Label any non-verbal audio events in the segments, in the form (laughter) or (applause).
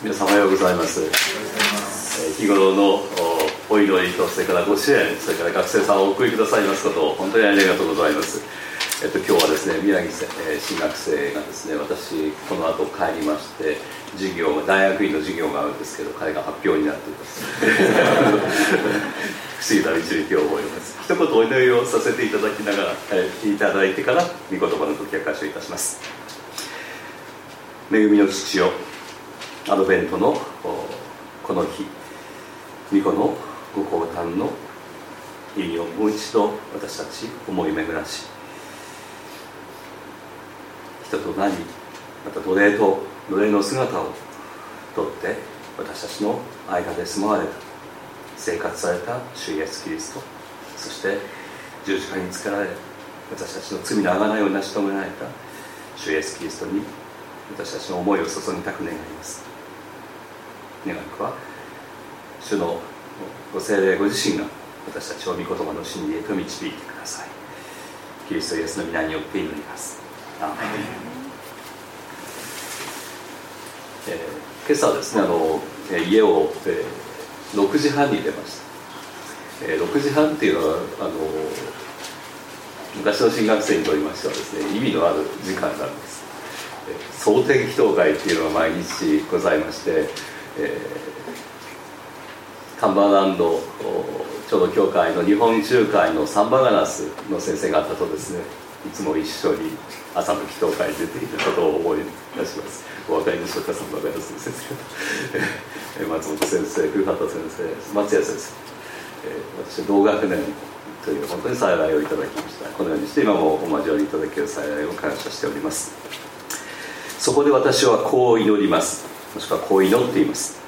皆様おはようございます。日頃のお祈りとそれからご支援それから学生さんをお送りくださいますことを本当にありがとうございます。えっと、今日はですね宮城新学生がですね私この後帰りまして授業大学院の授業があるんですけど彼が発表になっています。不思議な導きを覚えます。一言お祈りをさせていただきながらえいただいてから御言葉の解き明かしをいたします。恵みの父よアドベントのこの日巫女のご降誕の意味をもう一度私たち思い巡らし人となりまた奴隷と奴隷の姿をとって私たちの間で住まわれた生活された主イエスキリストそして十字架につけられ私たちの罪の贖いを成し遂げられた主イエスキリストに私たちの思いを注ぎたく願います。願いは主のご精霊ご自身が私たちを御言葉の真理へと導いてください。キリストイエスの皆によって祈ります。アーメン、えー、今朝ですねあの家を、えー、6時半に出ました、えー、6時半っていうのはあの昔の進学生にとりましてはですね意味のある時間なんです、えー、総天祈祷会っていうのが毎日ございましてえー、カンバーランドちょうど教会の日本中会のサンバガラスの先生方とですねいつも一緒に朝の祈祷会に出ていることを思い出しますお分かりでしょうかサンバガラスの先生松本先生古畑先生松谷先生、えー、私同学年という本当に幸いをいただきましたこのようにして今もお交わりいただける幸いを感謝しておりますそこで私はこう祈りますもしくはこう祈っています。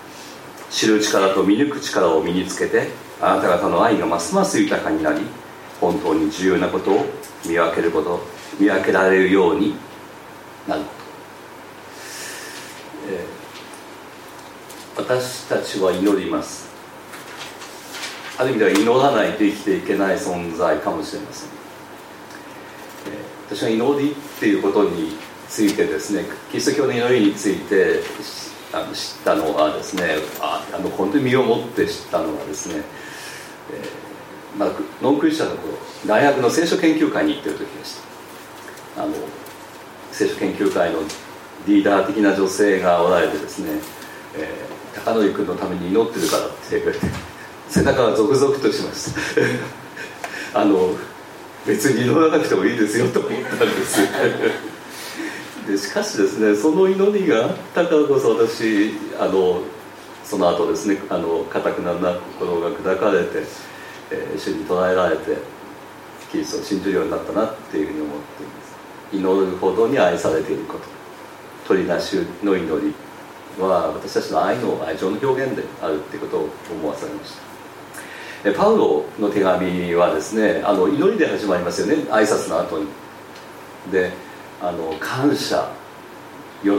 知る力と見抜く力を身につけてあなた方の愛がますます豊かになり本当に重要なことを見分けること見分けられるようになること、えー、私たちは祈ります。ある意味では祈らないと生きていけない存在かもしれません、えー、私は祈りっていうことについてですねキリスト教の祈りについてあの知ったのはですねああの本当に身をもって知ったのはですね、えーまあ、ノンクリスチャンの頃大学の聖書研究会に行ってる時でした。あの聖書研究会のリーダー的な女性がおられてですね、えー、高典君のために祈ってるからって言われて (laughs) 背中がゾクゾクとしました。(laughs) あの別に祈らなくてもいいですよと思ったんです。でしかしですねその祈りがあったからこそ私あのその後ですねあの固くなな心が砕かれて、えー、主に捉えられてキリストを信じるようになったなっていうふうに思っています。祈るほどに愛されていること。取りなしの祈りは私たちの愛の愛情の表現であるっていうことを思わされました。パウロの手紙はですねあの祈りで始まりますよね。挨拶の後に。であの感謝喜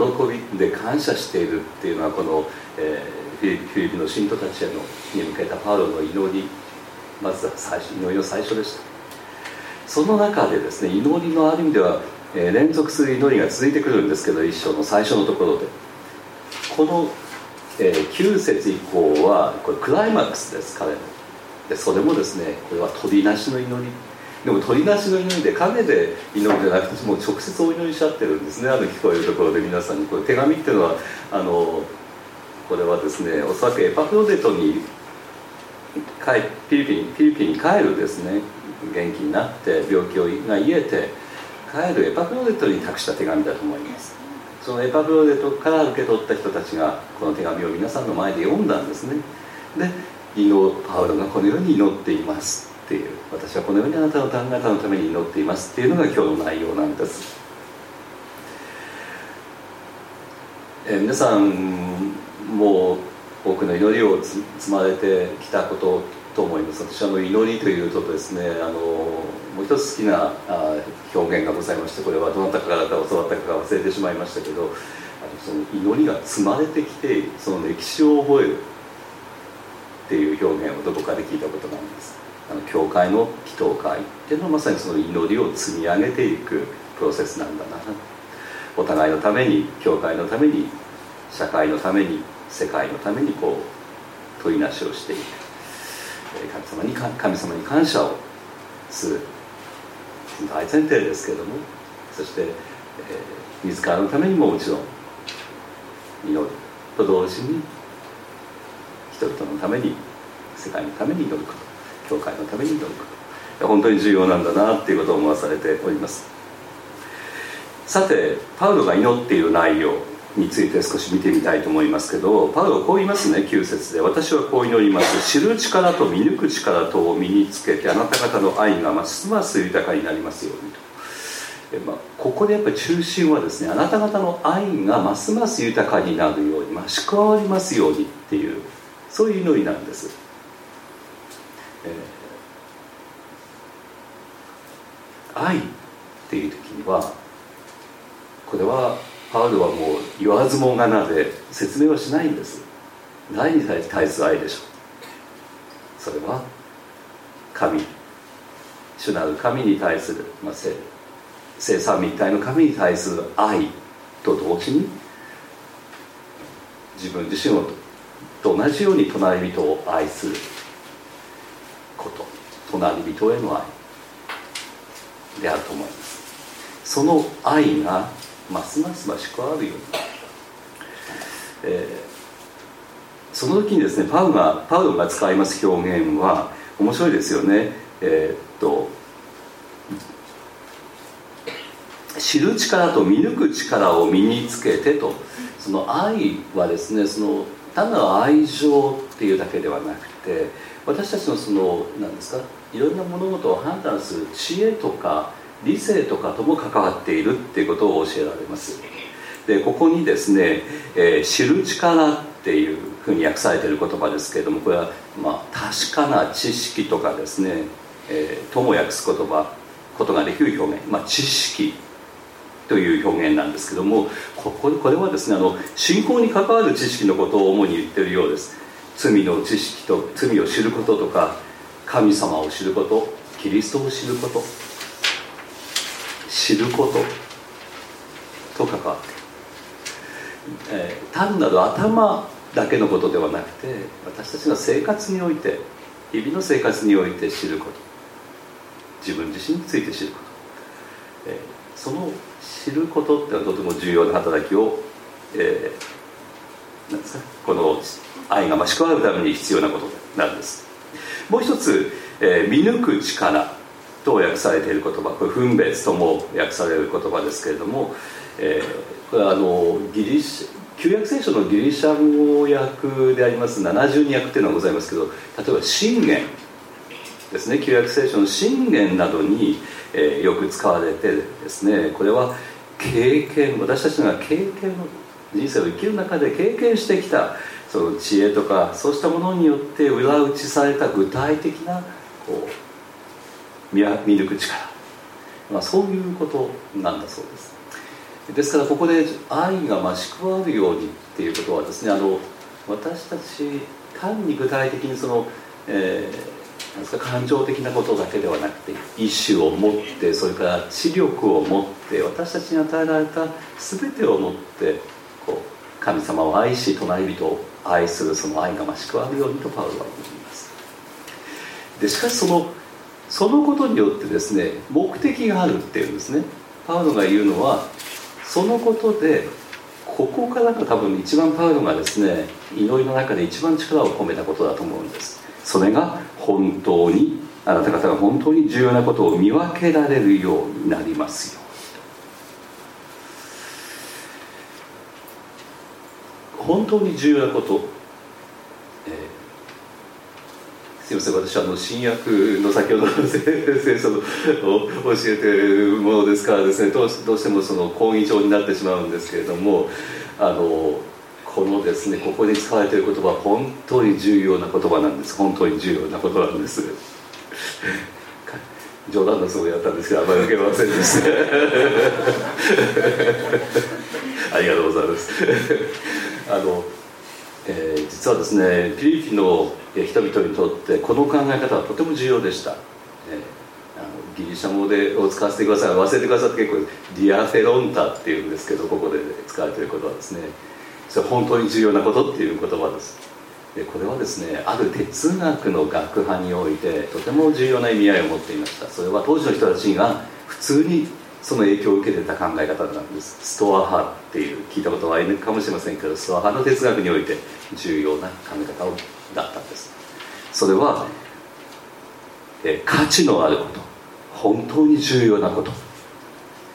びで感謝しているっていうのはこの、えー、フィリピンの信徒たちへのに向けたパウロの祈りまずは最初祈りの最初でした。その中でですね祈りのある意味では、えー、連続する祈りが続いてくるんですけど一章の最初のところで。この、えー、9節以降はこれクライマックスです彼の。でそれもですねこれは取りなしの祈り。でも鳥なしの祈りで影で祈るんじゃなくてもう直接お祈りしちゃってるんですね。あの聞こえるところで皆さんに。これ手紙っていうのはあのこれはですねおそらくエパフロデトに帰フィリピンフィリピンに帰るですね。元気になって病気が癒えて帰るエパフロデトに託した手紙だと思います。そのエパフロデトから受け取った人たちがこの手紙を皆さんの前で読んだんですね。で祈パウロがこのように祈っています。ていう私はこのようにあなたの旦那方のために祈っていますっていうのが今日の内容なんです、えー、皆さんも多くの祈りを積まれてきたことと思います。私はの祈りというとですねあのもう一つ好きなあ表現がございましてこれはどなたからか教わったか忘れてしまいましたけどあのその祈りが積まれてきてその歴史を覚えるっていう表現をどこかで聞いたことがあります。あの教会の祈祷会っていうのはまさにその祈りを積み上げていくプロセスなんだなお互いのために教会のために社会のために世界のためにこう問いなしをしていく。神様に神様に感謝をする。大前提ですけどもそして、えー、自らのためにももちろん祈る。と同時に人々のために世界のために祈る。こと教会のために祈ること本当に重要なんだなっていうことを思わされております。さてパウロが祈っている内容について少し見てみたいと思いますけどパウロはこう言いますね9節で。私はこう祈ります。知る力と見抜く力とを身につけてあなた方の愛がますます豊かになりますようにと、まあ、ここでやっぱり中心はですねあなた方の愛がますます豊かになるように増し加わりますようにっていうそういう祈りなんです、えー、愛っていう時にはこれはパウロはもう言わずもがなで説明はしないんです。何に対する愛でしょう。それは神。主なる神に対する、まあ、生産密体の神に対する愛と同時に自分自身をと同じように隣人を愛する。隣人への愛であると思いますその愛がますます増し加わるように、えー、その時にですねパウがパウロが使います表現は面白いですよねえー、っと知る力と見抜く力を身につけてとその愛はですねその単なる愛情っていうだけではなくて私たちのその何ですかいろんな物事を判断する知恵とか理性とかとも関わっているっていうことを教えられます。でここにですね、えー、知る力っていうふうに訳されている言葉ですけれどもこれは、まあ、確かな知識とかですね、えー、とも訳す言葉ことができる表現、まあ、知識という表現なんですけどもこここれはですねあの信仰に関わる知識のことを主に言ってるようです。罪の知識と罪を知ることとか神様を知ることキリストを知ること知ることと関わって、えー、単なる頭だけのことではなくて私たちの生活において日々の生活において知ること。自分自身について知ること、えー、その知ることっていうのはとても重要な働きを、えー、なんですかこの愛が増し加わるために必要なことなんです。もう一つ、えー、見抜く力と訳されている言葉これ分別とも訳される言葉ですけれども、えー、これはあのギリシ旧約聖書のギリシャ語訳であります72訳っていうのがございますけど例えば信玄ですね旧約聖書の信玄などに、えー、よく使われてですねこれは経験私たちが経験人生を生きる中で経験してきたその知恵とかそうしたものによって裏打ちされた具体的なこう見抜く力、まあ、そういうことなんだそうです。ですからここで愛が増し加わるようにっていうことはですねあの私たち単に具体的にその、えー、なんですか感情的なことだけではなくて意志を持ってそれから知力を持って私たちに与えられた全てを持ってこう神様を愛し隣人を愛するその愛が増し加わるようにとパウロは言います。でしかしそのそのことによってですね目的があるっていうんですね。パウロが言うのはそのことでここからが多分一番パウロがですね祈りの中で一番力を込めたことだと思うんです。それが本当にあなた方が本当に重要なことを見分けられるようになりますよ。本当に重要なこと、えー、すみません私はあの新約の先ほどの聖書を教えてるものですからですねどうどうしてもその講義上になってしまうんですけれどもあのこのですねここに使われている言葉は本当に重要な言葉なんです。本当に重要なことなんです。(laughs) 冗談のつもりだったんですけどあまり受けませんでした。(laughs) ありがとうございます。あの、えー、実はですねフィリピの人々にとってこの考え方はとても重要でした、えー、あのギリシャ語でを使わせてください。忘れてくださって結構διαφέρονταっていうんですけどここで使われていることはですね。それ本当に重要なことっていう言葉です。でこれはですねある哲学の学派においてとても重要な意味合いを持っていました。それは当時の人たちが普通にその影響を受けてた考え方なんです。ストア派っていう聞いたことはいるかもしれませんけどストア派の哲学において重要な考え方をだったんです。それはえ価値のあること本当に重要なこと。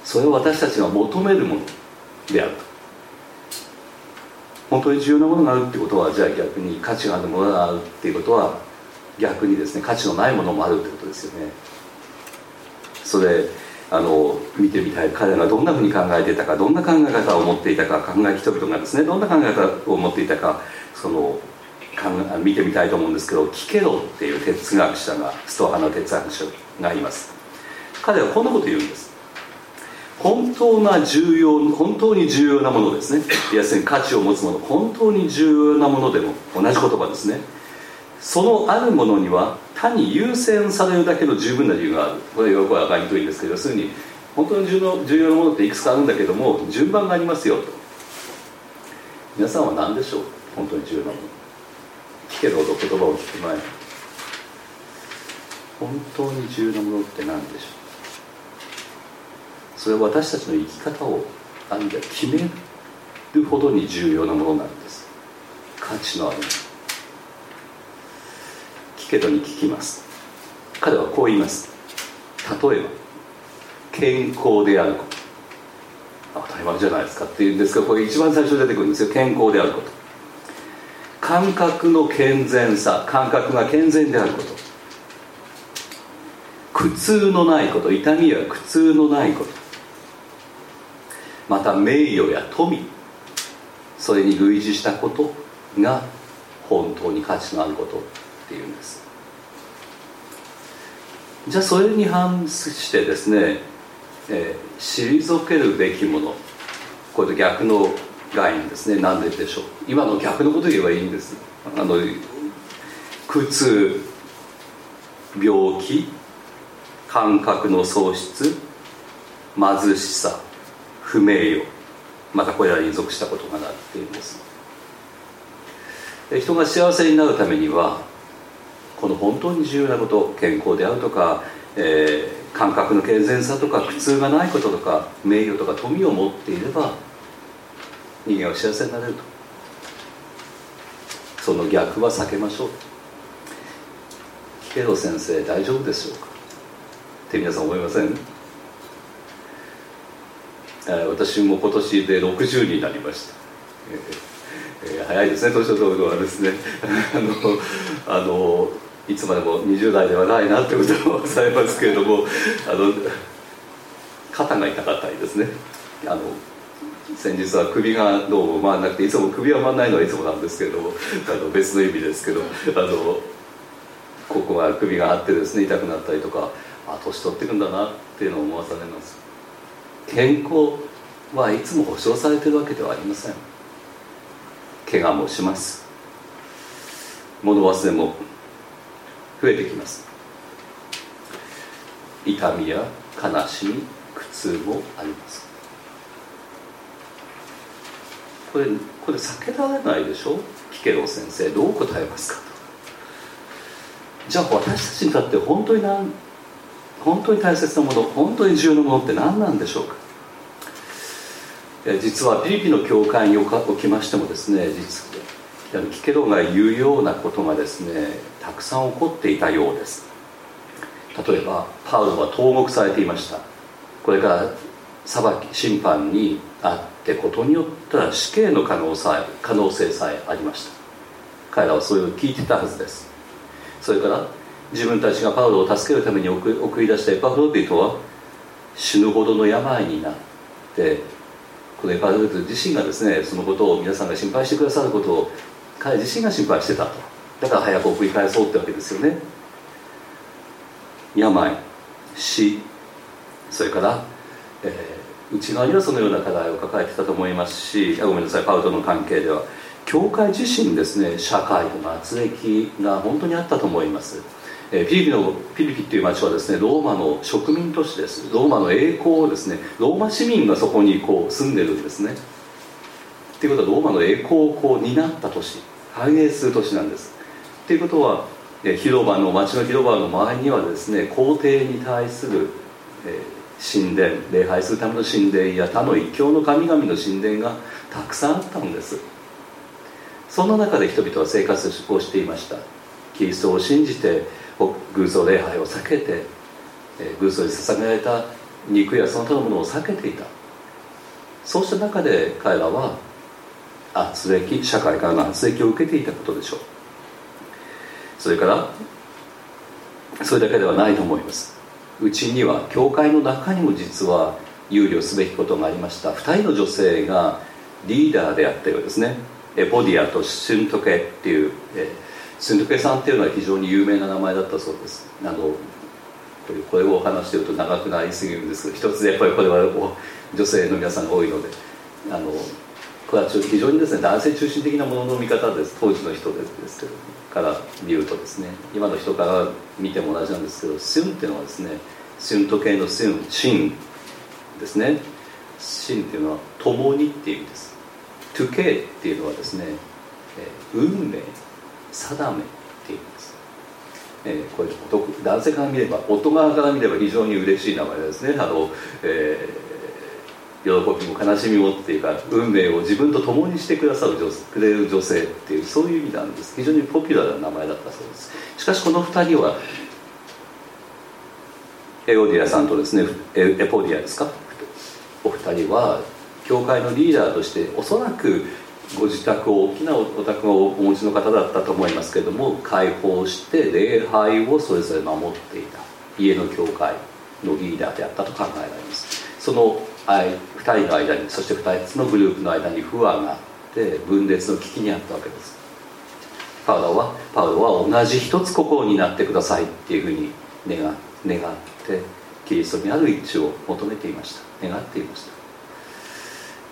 それを私たちが求めるものであると。本当に重要なものがあるってことはじゃあ逆に価値があるものがあるっていうことは逆にですね価値のないものもあるってことですよね。それあの見てみたい彼らがどんなふうに考えていたかどんな考え方を持っていたか考え人々がですねどんな考え方を持っていたかその見てみたいと思うんですけどキケロっていう哲学者がストア派の哲学者がいます。彼はこんなこと言うんです。本当な重要本当に重要なものですね。要するに価値を持つもの本当に重要なものでも同じ言葉ですね。そのあるものには単に優先されるだけの十分な理由がある。これよく分かりにくいんですけど要するに本当に重要なものっていくつかあるんだけども順番がありますよと。皆さんは何でしょう？本当に重要なもの。聞けど言葉を聞く前本当に重要なものって何でしょう？それは私たちの生き方をある意味決めるほどに重要なものなんです。価値のあるもの。けどに聞きます。彼はこう言います。例えば健康であること。当たり前じゃないですかっていうんですがこれ一番最初出てくるんですよ。健康であること。感覚の健全さ感覚が健全であること。苦痛のないこと痛みや苦痛のないこと。また名誉や富。それに類似したことが本当に価値のあること。っていうんです。じゃあそれに反してですね、えー、退けるべきもの。これと逆の概念ですね。何ででしょう。今の逆のこと言えばいいんです。あの苦痛病気感覚の喪失貧しさ不名誉。またこれらに属したことがなっているんです人が幸せになるためにはこの本当に重要なこと健康であるとか、えー、感覚の健全さとか苦痛がないこととか名誉とか富を持っていれば人間は幸せになれると。その逆は避けましょう。ケロ先生大丈夫でしょうか？って皆さん思いません？私も今年で60になりました、えーえー、早いですね年を取るのはですね。(laughs) あのあのいつまでも20代ではないなってことを (laughs) されますけれどもあの肩が痛かったりですね。あの先日は首がどうも回らなくていつも首は回らないのはいつもなんですけれどもあの別の意味ですけどあのここが首が張ってですね痛くなったりとかあ年取っていくんだなっていうのを思わされます。健康はいつも保障されてるわけではありません。怪我もします。物忘れも増えてきます。痛みや悲しみ苦痛もあります。これこれ避けられないでしょ？ピケロ先生どう答えますか？とじゃあ私たちにとって本当に何本当に大切なもの本当に重要なものって何なんでしょうか？実はピリピの教会におきましてもですね実キケロが言うようなことがですねたくさん起こっていたようです。例えばパウロは投獄されていました。これから裁き審判にあってことによったら死刑の可能性可能性さえありました。彼らはそれを聞いてたはずです。それから自分たちがパウロを助けるために送り出したエパフロディトは死ぬほどの病になってこのエパフロディト自身がですねそのことを皆さんが心配してくださることを彼自身が心配してたと。だから早く送り返そうってわけですよね。病死それから、えー、内側にはそのような課題を抱えてたと思いますしあごめんなさいパウトの関係では。教会自身ですね社会の圧力が本当にあったと思います。えフィリピのフィリピという町はですねローマの植民都市です。ローマの栄光をですねローマ市民がそこにこう住んでるんですね。っていうことはローマの栄光をこう担った年繁栄する年なんです。っていうことは広場の町の広場の周りにはですね皇帝に対する、え神殿礼拝するための神殿や他の一教の神々の神殿がたくさんあったんです。そんな中で人々は生活をしていました。キリストを信じて偶像礼拝を避けて偶像に捧げられた肉やその他のものを避けていた。そうした中で彼らは圧力社会からの圧力を受けていたことでしょう。それからそれだけではないと思います。うちには教会の中にも実は憂慮すべきことがありました。2人の女性がリーダーであったようですね。エポディアとシュントケっていう、えシュントケさんっていうのは非常に有名な名前だったそうです。あのこれをお話してると長くなりすぎるんですけど一つやっぱりこれは女性の皆さんが多いのであのは非常にですね男性中心的なものの見方です当時の人ですけどから見るとですね今の人から見ても同じなんですけどシュンっていうのはですねシュン時計のシュンシンですね。シンっていうのは共にっていう意味です。トゥケっていうのはですね、運命定めっていう意味です、えー、これ男性から見れば夫側から見れば非常に嬉しい名前ですね。あの、えー喜びも悲しみもっていうか運命を自分と共にしてくださる女くれる女性っていうそういう意味なんです。非常にポピュラーな名前だったそうです。しかしこの2人はエオディアさんとですねエポディアですか？お二人は教会のリーダーとしておそらくご自宅を大きなお宅をお持ちの方だったと思いますけれども開放して礼拝をそれぞれ守っていた。家の教会のリーダーであったと考えられます。その2人の間にそして2つのグループの間に不安があって分裂の危機にあったわけです。パウロはパウロは同じ一つ心になってくださいっていうふうに願願ってキリストにある一致を求めていました。願っていました。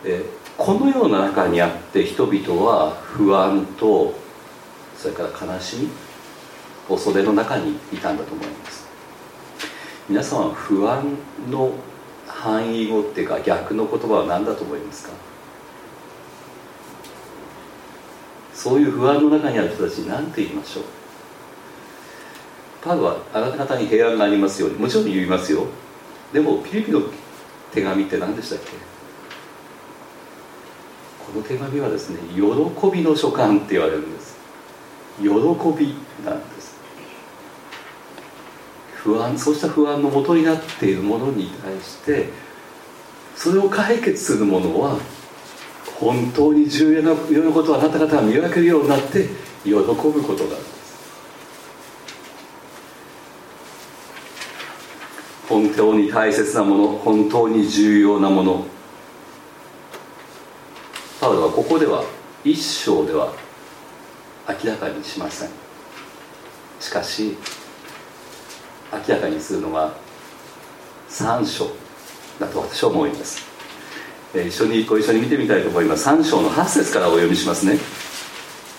えこのような中にあって人々は不安とそれから悲しみ恐れの中にいたんだと思います。皆さんは不安の範囲語っていうか逆の言葉は何だと思いますか？そういう不安の中にある人たちに何て言いましょう？パウはあなた方に平安がありますようにもちろん言いますよ。でもピリピの手紙って何でしたっけ？この手紙はですね喜びの書簡って言われるんです。喜びなんです。不安そうした不安のもとになっているものに対してそれを解決するものは本当に重要なことはあなた方が見分けるようになって喜ぶことなんです。本当に大切なもの本当に重要なもの。パウロはここでは一章では明らかにしません。しかし明らかにするのは3章だと私は思います、えー、一緒にご一緒に見てみたいと思います。3章の8節からお読みしますね。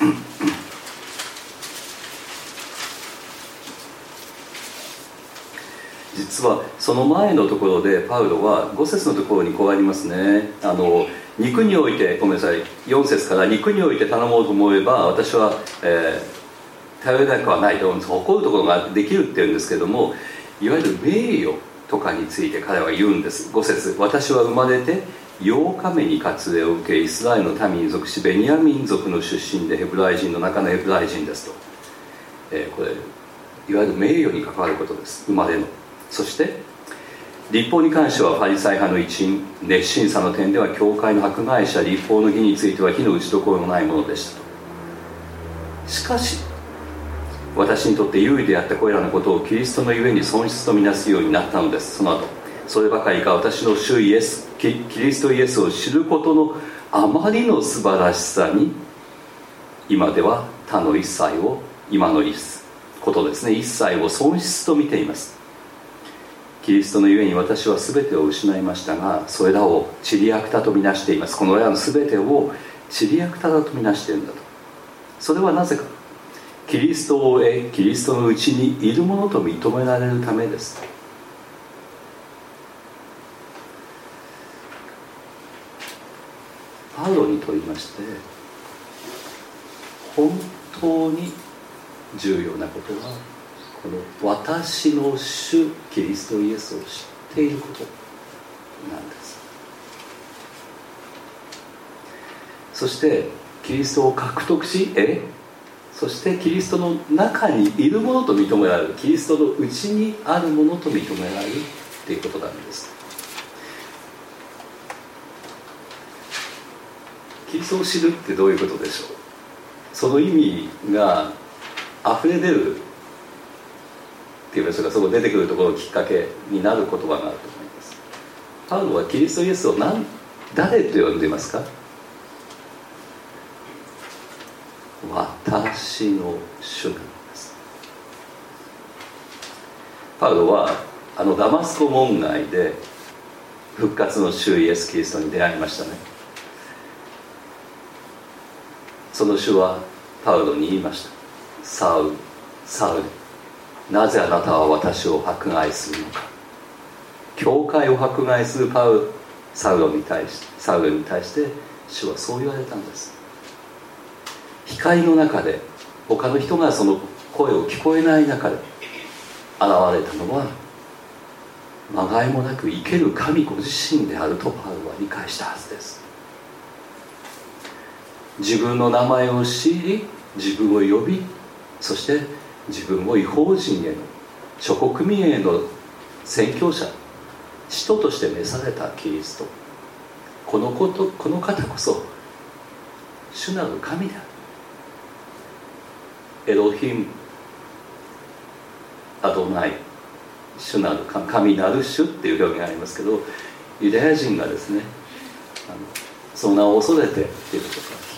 (coughs) 実はその前のところでパウロは5節のところにこうありますね。あの肉においてごめんなさい。4節から肉において頼もうと思えば私は、えー頼れなくはないと誇るところができるっていうんですけどもいわゆる名誉とかについて彼は言うんです。5節。私は生まれて8日目に割礼を受けイスラエルの民に属しベニヤ民族の出身でヘブライ人の中のヘブライ人ですと、えー、これいわゆる名誉に関わることです。生まれの。そして立法に関してはファリサイ派の一員。熱心さの点では教会の迫害者。立法の義については火の打ちどころのないものでしたと。しかし私にとって優位であったこれらのことをキリストのゆえに損失とみなすようになったのです。その後そればかりか私の主イエスキリストイエスを知ることのあまりの素晴らしさに今では他の一切を今のことですね。一切を損失と見ています。キリストのゆえに私は全てを失いましたがそれらをチリアクタとみなしています。このらの全てをチリアクタだとみなしているんだと。それはなぜか。キリストを得キリストのうちにいるものと認められるためです。パパウロにとりまして本当に重要なことはこの私の主キリストイエスを知っていることなんです。そしてキリストを獲得しえそしてキリストの中にいるものと認められるキリストのうちにあるものと認められるっていうことなんです。キリストを知るってどういうことでしょう？その意味が溢れ出るっていうんでしょうか。そこ出てくるところのきっかけになる言葉があると思います。パウロはキリストイエスを何誰と呼んでいますか？私の主なんです。パウロはあのダマスコ門外で復活の主イエス・キリストに出会いましたね。その主はパウロに言いました。サウルサウルなぜあなたは私を迫害するのか。教会を迫害するパウサウロに対してサウルに対して主はそう言われたんです。光の中で他の人がその声を聞こえない中で現れたのはまがいもなく生ける神ご自身であるとパウロは理解したはずです。自分の名前を知り自分を呼びそして自分を違法人への諸国民への宣教者使徒として召されたキリスト。このことこの方こそ主なる神である。エロヒム。アドナイ。主なる神なる主っていう表現がありますけどユダヤ人がですねあのその名を恐れてっていうこ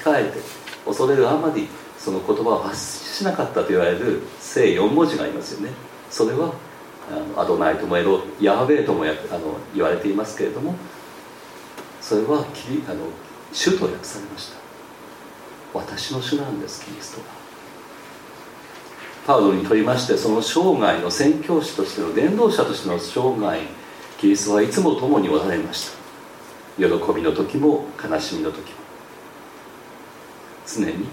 とか控えて恐れるあまりその言葉を発しなかったと言われる聖4文字がありますよね。それはあのアドナイともエロヤハベエともやあの言われていますけれどもそれはキリあの主と訳されました。私の主なんですキリストが。パウロにとりましてその生涯の宣教師としての伝道者としての生涯キリストはいつも共におられました。喜びの時も悲しみの時も。常に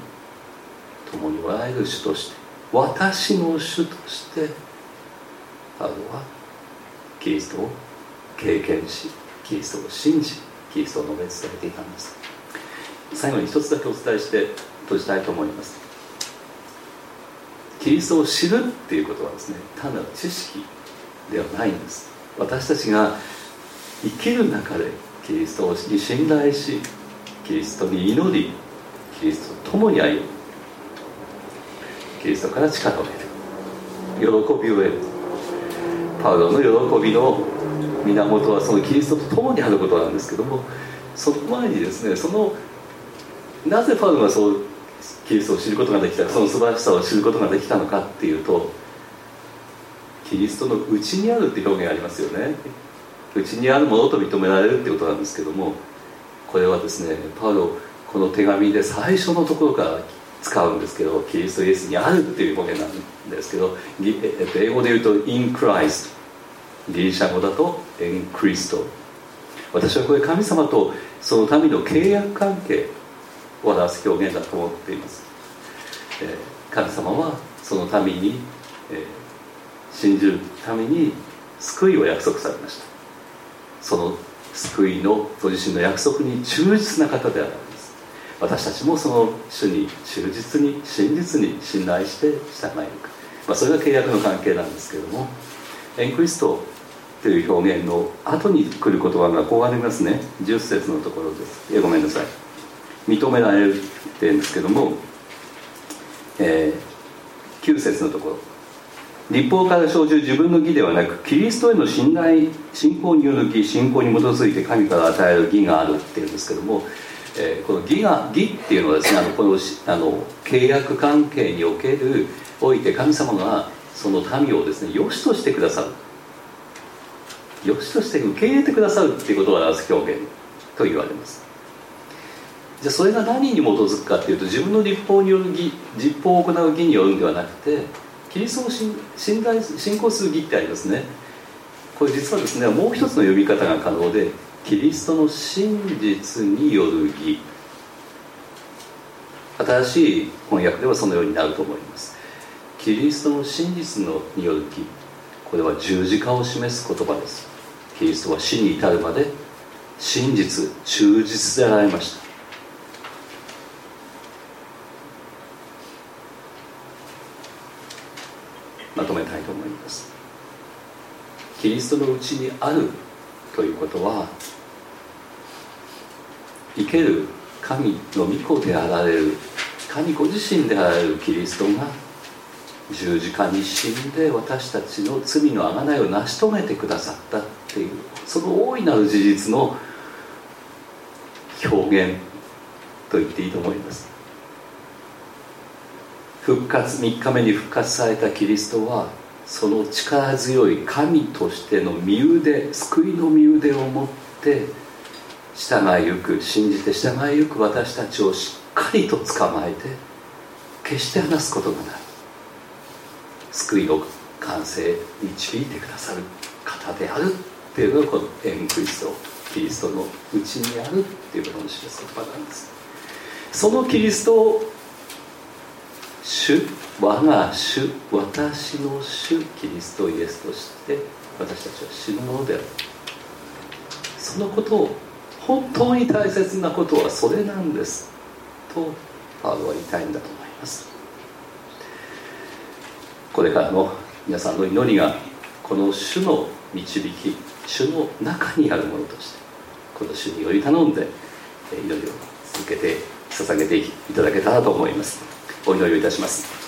共におられる主として私の主としてパウロはキリストを経験しキリストを信じキリストを述べ伝えていたんです。最後に一つだけお伝えして閉じたいと思います。キリストを知るっていうことはですね単なる知識ではないんです。私たちが生きる中でキリストに信頼しキリストに祈りキリストと共に歩む。キリストから力を得る。喜びを得る。パウロの喜びの源はそのキリストと共にあることなんですけどもその前にですねそのなぜパウロがそうキリストを知ることができたその素晴らしさを知ることができたのかっていうとキリストのうちにあるって表現ありますよね。うちにあるものと認められるってことなんですけどもこれはですねパウロこの手紙で最初のところから使うんですけどキリストイエスにあるっていう表現なんですけど英語で言うと「in Christ」ギリシャ語だと「in Christ」私はこれ神様とその民の契約関係表す表現だと思っています、えー、神様はその民に、えー、信じるために救いを約束されました。その救いのご自身の約束に忠実な方であるんです。私たちもその主に忠実に真実に信頼して従えるか、まあ、それが契約の関係なんですけどもエンクリストという表現の後に来る言葉がこうありますね。10節のところです。えごめんなさい。認められるっていうんですけども、えー、9節のところ。立法から生じる自分の義ではなくキリストへの信頼信仰による義信仰に基づいて神から与える義があるっていうんですけども、えー、この義が義っていうのはですねあのこのあの契約関係におけるおいて神様がその民をですね良しとしてくださる。良しとして受け入れてくださるっていうことを表す表現と言われます。じゃあそれが何に基づくかっていうと自分の立法による義実法を行う義によるんではなくてキリストを信頼信仰する義ってありますね。これ実はですねもう一つの呼び方が可能でキリストの真実による義。新しい翻訳ではそのようになると思います。キリストの真実のによる木これは十字架を示す言葉です。キリストは死に至るまで真実忠実であられましたまとめたいと思いますキリストのうちにあるということは生ける神の御子であられる神ご自身であられるキリストが十字架に死んで私たちの罪の贖いを成し遂げてくださったっていうその大いなる事実の表現と言っていいと思います。復活3日目に復活されたキリストはその力強い神としての身腕救いの身腕を持って従いゆく信じて従いゆく私たちをしっかりと捕まえて決して離すことがない。救いの完成導いてくださる方であるっていうのがこのエンクリストキリストのうちにあるっていうことを示す言葉なんです。そのキリストを主我が主私の主キリストイエスとして私たちは死ぬものである。そのことを本当に大切なことはそれなんですとパウロは言いたいんだと思います。これからの皆さんの祈りがこの主の導き主の中にあるものとしてこの主により頼んで祈りを続けて捧げていただけたらと思います。お祈りをいたします。